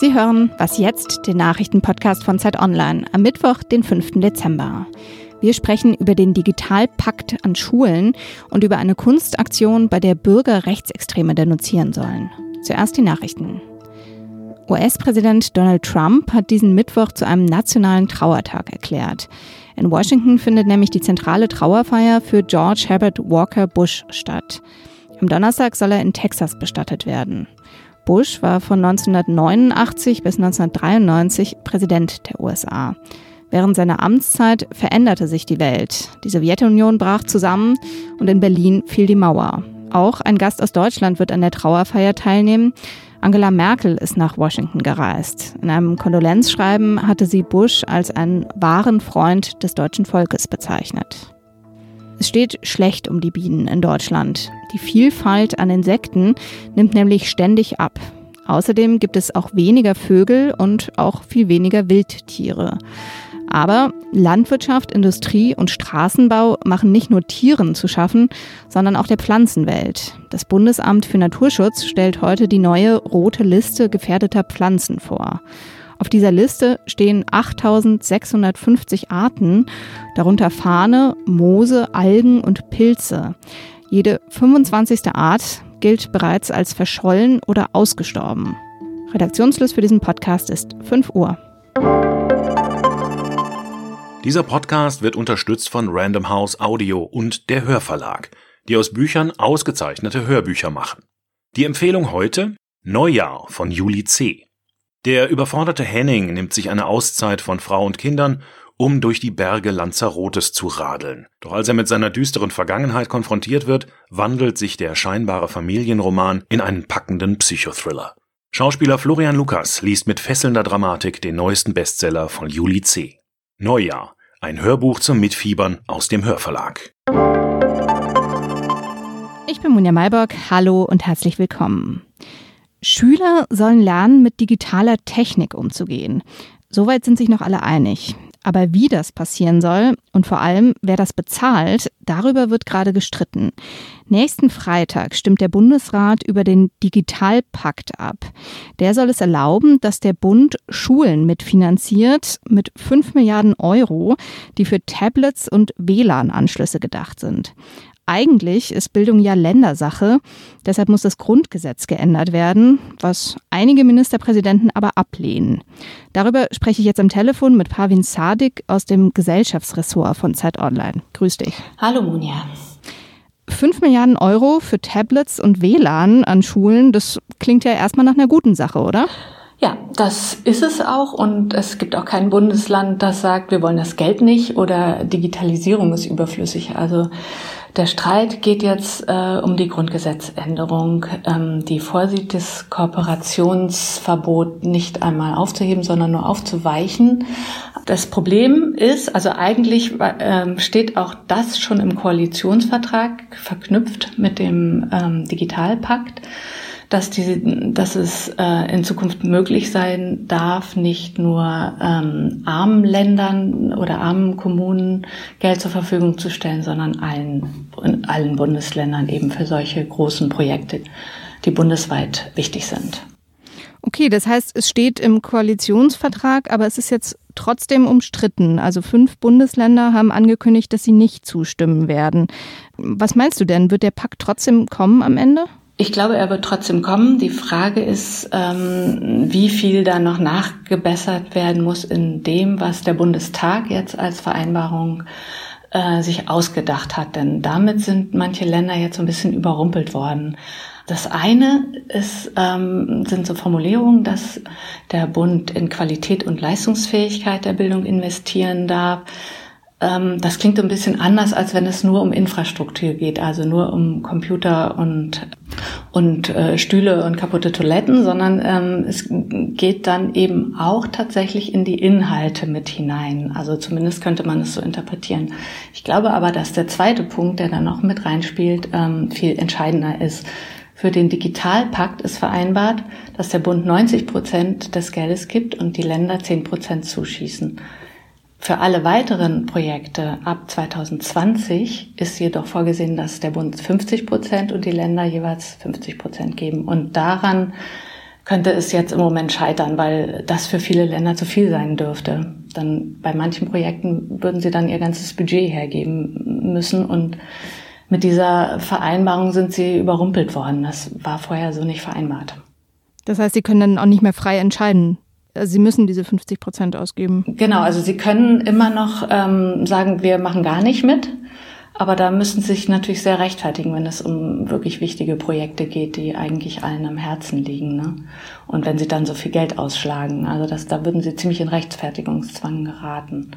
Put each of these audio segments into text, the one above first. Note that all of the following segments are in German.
Sie hören Was jetzt, den Nachrichtenpodcast von Zeit Online am Mittwoch, den 5. Dezember. Wir sprechen über den Digitalpakt an Schulen und über eine Kunstaktion, bei der Bürger Rechtsextreme denunzieren sollen. Zuerst die Nachrichten. US-Präsident Donald Trump hat diesen Mittwoch zu einem nationalen Trauertag erklärt. In Washington findet nämlich die zentrale Trauerfeier für George Herbert Walker Bush statt. Am Donnerstag soll er in Texas bestattet werden. Bush war von 1989 bis 1993 Präsident der USA. Während seiner Amtszeit veränderte sich die Welt. Die Sowjetunion brach zusammen und in Berlin fiel die Mauer. Auch ein Gast aus Deutschland wird an der Trauerfeier teilnehmen. Angela Merkel ist nach Washington gereist. In einem Kondolenzschreiben hatte sie Bush als einen wahren Freund des deutschen Volkes bezeichnet. Es steht schlecht um die Bienen in Deutschland. Die Vielfalt an Insekten nimmt nämlich ständig ab. Außerdem gibt es auch weniger Vögel und auch viel weniger Wildtiere. Aber Landwirtschaft, Industrie und Straßenbau machen nicht nur Tieren zu schaffen, sondern auch der Pflanzenwelt. Das Bundesamt für Naturschutz stellt heute die neue rote Liste gefährdeter Pflanzen vor. Auf dieser Liste stehen 8650 Arten, darunter Fahne, Moose, Algen und Pilze. Jede 25. Art gilt bereits als verschollen oder ausgestorben. Redaktionsschluss für diesen Podcast ist 5 Uhr. Dieser Podcast wird unterstützt von Random House Audio und der Hörverlag, die aus Büchern ausgezeichnete Hörbücher machen. Die Empfehlung heute Neujahr von Juli C. Der überforderte Henning nimmt sich eine Auszeit von Frau und Kindern, um durch die Berge Lanzarotes zu radeln. Doch als er mit seiner düsteren Vergangenheit konfrontiert wird, wandelt sich der scheinbare Familienroman in einen packenden Psychothriller. Schauspieler Florian Lukas liest mit fesselnder Dramatik den neuesten Bestseller von Juli C. Neujahr, ein Hörbuch zum Mitfiebern aus dem Hörverlag. Ich bin Munja Mayborg, hallo und herzlich willkommen. Schüler sollen lernen, mit digitaler Technik umzugehen. Soweit sind sich noch alle einig. Aber wie das passieren soll und vor allem, wer das bezahlt, darüber wird gerade gestritten. Nächsten Freitag stimmt der Bundesrat über den Digitalpakt ab. Der soll es erlauben, dass der Bund Schulen mitfinanziert mit 5 Milliarden Euro, die für Tablets und WLAN-Anschlüsse gedacht sind. Eigentlich ist Bildung ja Ländersache, deshalb muss das Grundgesetz geändert werden, was einige Ministerpräsidenten aber ablehnen. Darüber spreche ich jetzt am Telefon mit Pavin Sadik aus dem Gesellschaftsressort von Zeit Online. Grüß dich. Hallo Munja. 5 Milliarden Euro für Tablets und WLAN an Schulen, das klingt ja erstmal nach einer guten Sache, oder? Ja, das ist es auch und es gibt auch kein Bundesland, das sagt, wir wollen das Geld nicht oder Digitalisierung ist überflüssig. Also der Streit geht jetzt äh, um die Grundgesetzänderung, ähm, die vorsieht, das Kooperationsverbot nicht einmal aufzuheben, sondern nur aufzuweichen. Das Problem ist, also eigentlich ähm, steht auch das schon im Koalitionsvertrag verknüpft mit dem ähm, Digitalpakt dass, die, dass es äh, in Zukunft möglich sein darf, nicht nur ähm, armen Ländern oder armen Kommunen Geld zur Verfügung zu stellen, sondern allen, in allen Bundesländern eben für solche großen Projekte, die bundesweit wichtig sind. Okay, das heißt, es steht im Koalitionsvertrag, aber es ist jetzt trotzdem umstritten. Also fünf Bundesländer haben angekündigt, dass sie nicht zustimmen werden. Was meinst du denn? Wird der Pakt trotzdem kommen am Ende? Ich glaube, er wird trotzdem kommen. Die Frage ist, ähm, wie viel da noch nachgebessert werden muss in dem, was der Bundestag jetzt als Vereinbarung äh, sich ausgedacht hat. Denn damit sind manche Länder jetzt so ein bisschen überrumpelt worden. Das eine ist, ähm, sind so Formulierungen, dass der Bund in Qualität und Leistungsfähigkeit der Bildung investieren darf ähm, das klingt ein bisschen anders, als wenn es nur um Infrastruktur geht, also nur um Computer und, und äh, Stühle und kaputte Toiletten, sondern ähm, es geht dann eben auch tatsächlich in die Inhalte mit hinein. Also zumindest könnte man es so interpretieren. Ich glaube aber, dass der zweite Punkt, der da noch mit reinspielt, ähm, viel entscheidender ist. Für den Digitalpakt ist vereinbart, dass der Bund 90 Prozent des Geldes gibt und die Länder 10 Prozent zuschießen. Für alle weiteren Projekte ab 2020 ist jedoch vorgesehen, dass der Bund 50 Prozent und die Länder jeweils 50 Prozent geben. Und daran könnte es jetzt im Moment scheitern, weil das für viele Länder zu viel sein dürfte. Dann bei manchen Projekten würden sie dann ihr ganzes Budget hergeben müssen und mit dieser Vereinbarung sind sie überrumpelt worden. Das war vorher so nicht vereinbart. Das heißt, sie können dann auch nicht mehr frei entscheiden. Also sie müssen diese 50 Prozent ausgeben. Genau, also sie können immer noch ähm, sagen, wir machen gar nicht mit. Aber da müssen sie sich natürlich sehr rechtfertigen, wenn es um wirklich wichtige Projekte geht, die eigentlich allen am Herzen liegen. Ne? Und wenn sie dann so viel Geld ausschlagen, also das, da würden sie ziemlich in Rechtfertigungszwang geraten.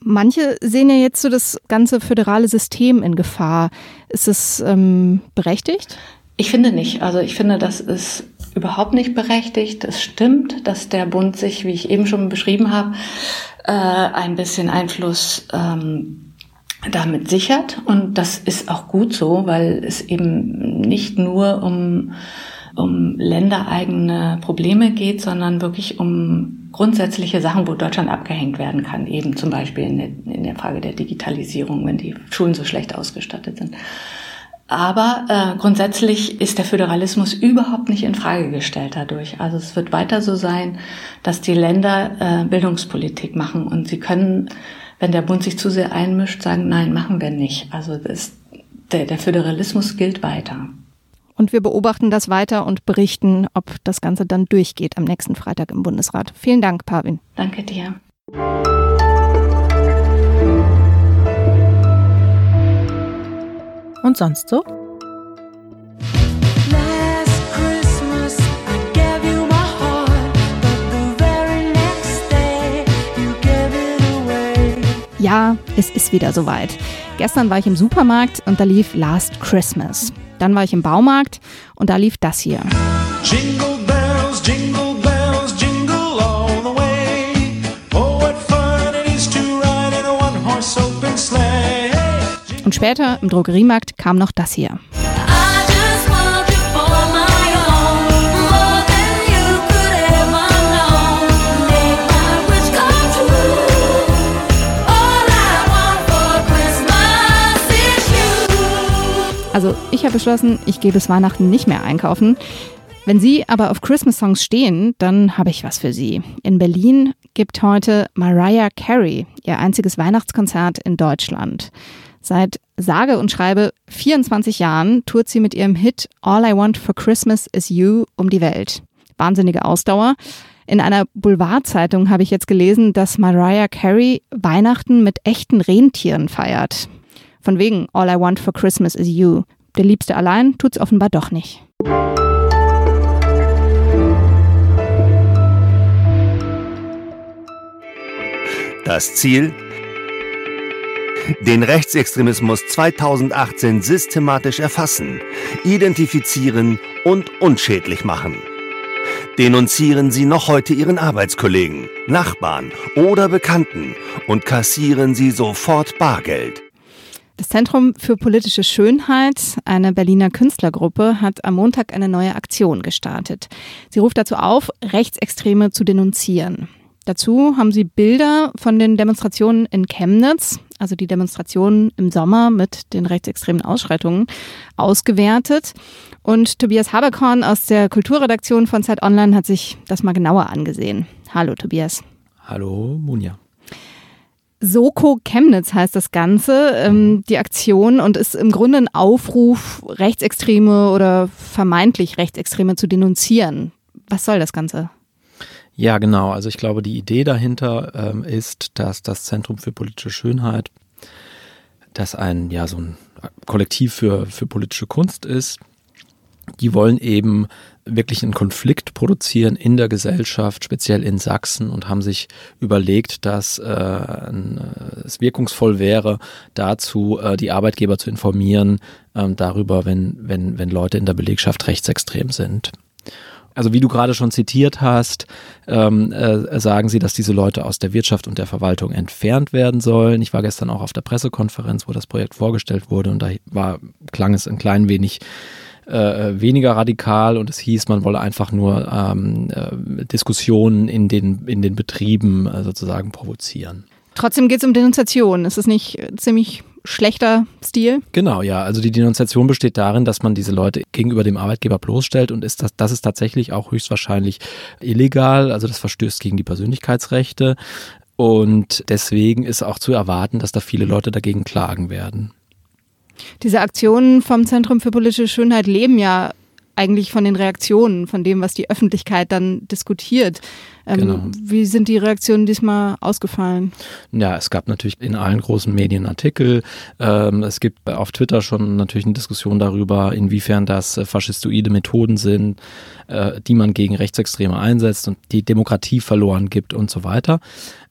Manche sehen ja jetzt so das ganze föderale System in Gefahr. Ist es ähm, berechtigt? Ich finde nicht. Also ich finde, das ist überhaupt nicht berechtigt. Es stimmt, dass der Bund sich, wie ich eben schon beschrieben habe, äh, ein bisschen Einfluss ähm, damit sichert. Und das ist auch gut so, weil es eben nicht nur um, um ländereigene Probleme geht, sondern wirklich um grundsätzliche Sachen, wo Deutschland abgehängt werden kann. Eben zum Beispiel in der, in der Frage der Digitalisierung, wenn die Schulen so schlecht ausgestattet sind. Aber äh, grundsätzlich ist der Föderalismus überhaupt nicht in Frage gestellt dadurch. Also es wird weiter so sein, dass die Länder äh, Bildungspolitik machen und sie können wenn der Bund sich zu sehr einmischt, sagen, nein, machen wir nicht. Also das, der, der Föderalismus gilt weiter. Und wir beobachten das weiter und berichten, ob das Ganze dann durchgeht am nächsten Freitag im Bundesrat. Vielen Dank, Pavin. Danke dir. Und sonst so? Ja, es ist wieder soweit. Gestern war ich im Supermarkt und da lief Last Christmas. Dann war ich im Baumarkt und da lief das hier. Jingle bells, jingle Und später im Drogeriemarkt kam noch das hier. Also ich habe beschlossen, ich gehe bis Weihnachten nicht mehr einkaufen. Wenn Sie aber auf Christmas-Songs stehen, dann habe ich was für Sie. In Berlin gibt heute Mariah Carey ihr einziges Weihnachtskonzert in Deutschland. Seit sage und schreibe 24 Jahren tourt sie mit ihrem Hit All I Want for Christmas is You um die Welt. Wahnsinnige Ausdauer. In einer Boulevardzeitung habe ich jetzt gelesen, dass Mariah Carey Weihnachten mit echten Rentieren feiert. Von wegen All I Want for Christmas is You. Der Liebste allein tut's offenbar doch nicht. Das Ziel? Den Rechtsextremismus 2018 systematisch erfassen, identifizieren und unschädlich machen. Denunzieren Sie noch heute Ihren Arbeitskollegen, Nachbarn oder Bekannten und kassieren Sie sofort Bargeld. Das Zentrum für politische Schönheit, eine Berliner Künstlergruppe, hat am Montag eine neue Aktion gestartet. Sie ruft dazu auf, Rechtsextreme zu denunzieren. Dazu haben sie Bilder von den Demonstrationen in Chemnitz, also die Demonstrationen im Sommer mit den rechtsextremen Ausschreitungen, ausgewertet. Und Tobias Haberkorn aus der Kulturredaktion von Zeit Online hat sich das mal genauer angesehen. Hallo Tobias. Hallo Munja. Soko Chemnitz heißt das Ganze, ähm, die Aktion und ist im Grunde ein Aufruf, Rechtsextreme oder vermeintlich Rechtsextreme zu denunzieren. Was soll das Ganze? Ja, genau. Also ich glaube, die Idee dahinter ähm, ist, dass das Zentrum für politische Schönheit, das ein, ja, so ein Kollektiv für, für politische Kunst ist, die wollen eben wirklich einen Konflikt produzieren in der Gesellschaft, speziell in Sachsen und haben sich überlegt, dass äh, äh, es wirkungsvoll wäre, dazu äh, die Arbeitgeber zu informieren äh, darüber, wenn, wenn, wenn Leute in der Belegschaft rechtsextrem sind. Also wie du gerade schon zitiert hast, ähm, äh, sagen sie, dass diese Leute aus der Wirtschaft und der Verwaltung entfernt werden sollen. Ich war gestern auch auf der Pressekonferenz, wo das Projekt vorgestellt wurde und da war, klang es ein klein wenig äh, weniger radikal und es hieß, man wolle einfach nur ähm, äh, Diskussionen in den, in den Betrieben äh, sozusagen provozieren. Trotzdem geht es um Denunziation. Ist es nicht ziemlich schlechter Stil? Genau, ja. Also die Denunziation besteht darin, dass man diese Leute gegenüber dem Arbeitgeber bloßstellt und ist das, das ist tatsächlich auch höchstwahrscheinlich illegal. Also das verstößt gegen die Persönlichkeitsrechte. Und deswegen ist auch zu erwarten, dass da viele Leute dagegen klagen werden. Diese Aktionen vom Zentrum für politische Schönheit leben ja eigentlich von den Reaktionen, von dem, was die Öffentlichkeit dann diskutiert. Ähm, genau. Wie sind die Reaktionen diesmal ausgefallen? Ja, es gab natürlich in allen großen Medien Artikel. Ähm, es gibt auf Twitter schon natürlich eine Diskussion darüber, inwiefern das äh, faschistoide Methoden sind, äh, die man gegen Rechtsextreme einsetzt und die Demokratie verloren gibt und so weiter.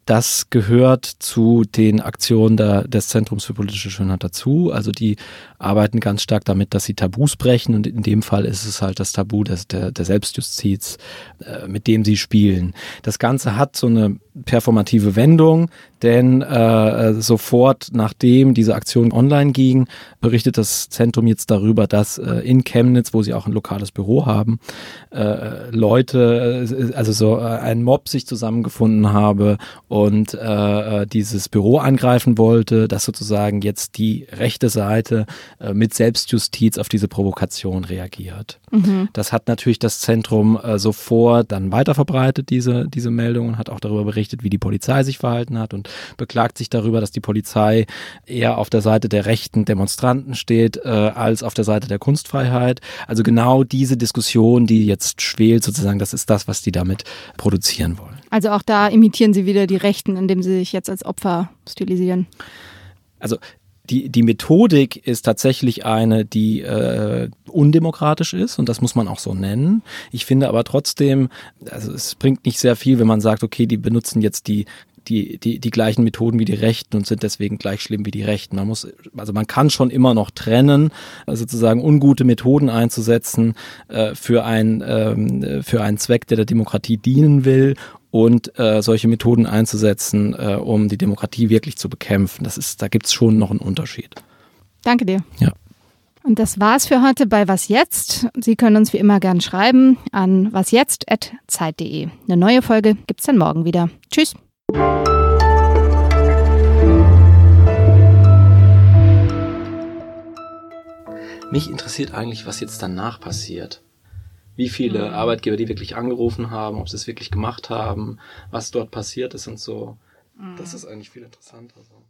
Das gehört zu den Aktionen der, des Zentrums für politische Schönheit dazu. Also die arbeiten ganz stark damit, dass sie Tabus brechen und in dem Fall ist es halt das Tabu des, der, der Selbstjustiz, äh, mit dem sie spielen. Das Ganze hat so eine performative Wendung, denn äh, sofort nachdem diese Aktion online ging, berichtet das Zentrum jetzt darüber, dass äh, in Chemnitz, wo sie auch ein lokales Büro haben, äh, Leute, äh, also so äh, ein Mob sich zusammengefunden habe und äh, dieses Büro angreifen wollte, dass sozusagen jetzt die rechte Seite äh, mit Selbstjustiz auf diese Provokation reagiert. Mhm. Das hat natürlich das Zentrum äh, sofort dann weiterverbreitet, diese, diese Meldung, und hat auch darüber berichtet, wie die Polizei sich verhalten hat und beklagt sich darüber, dass die Polizei eher auf der Seite der rechten Demonstranten steht, äh, als auf der Seite der Kunstfreiheit. Also genau diese Diskussion, die jetzt schwelt, sozusagen, das ist das, was die damit produzieren wollen. Also auch da imitieren sie wieder die Rechten, indem sie sich jetzt als Opfer stilisieren. Also die, die Methodik ist tatsächlich eine, die äh, undemokratisch ist und das muss man auch so nennen. Ich finde aber trotzdem, also es bringt nicht sehr viel, wenn man sagt, okay, die benutzen jetzt die die, die, die gleichen Methoden wie die Rechten und sind deswegen gleich schlimm wie die Rechten. Man muss, also man kann schon immer noch trennen, also sozusagen ungute Methoden einzusetzen äh, für, ein, ähm, für einen Zweck, der der Demokratie dienen will und äh, solche Methoden einzusetzen, äh, um die Demokratie wirklich zu bekämpfen. Das ist, da gibt es schon noch einen Unterschied. Danke dir. Ja. Und das war's für heute bei Was Jetzt. Sie können uns wie immer gern schreiben an wasjetzt.zeit.de. Eine neue Folge gibt's dann morgen wieder. Tschüss. Mich interessiert eigentlich, was jetzt danach passiert wie viele mhm. Arbeitgeber die wirklich angerufen haben, ob sie es wirklich gemacht haben, was dort passiert ist und so. Mhm. Das ist eigentlich viel interessanter. So.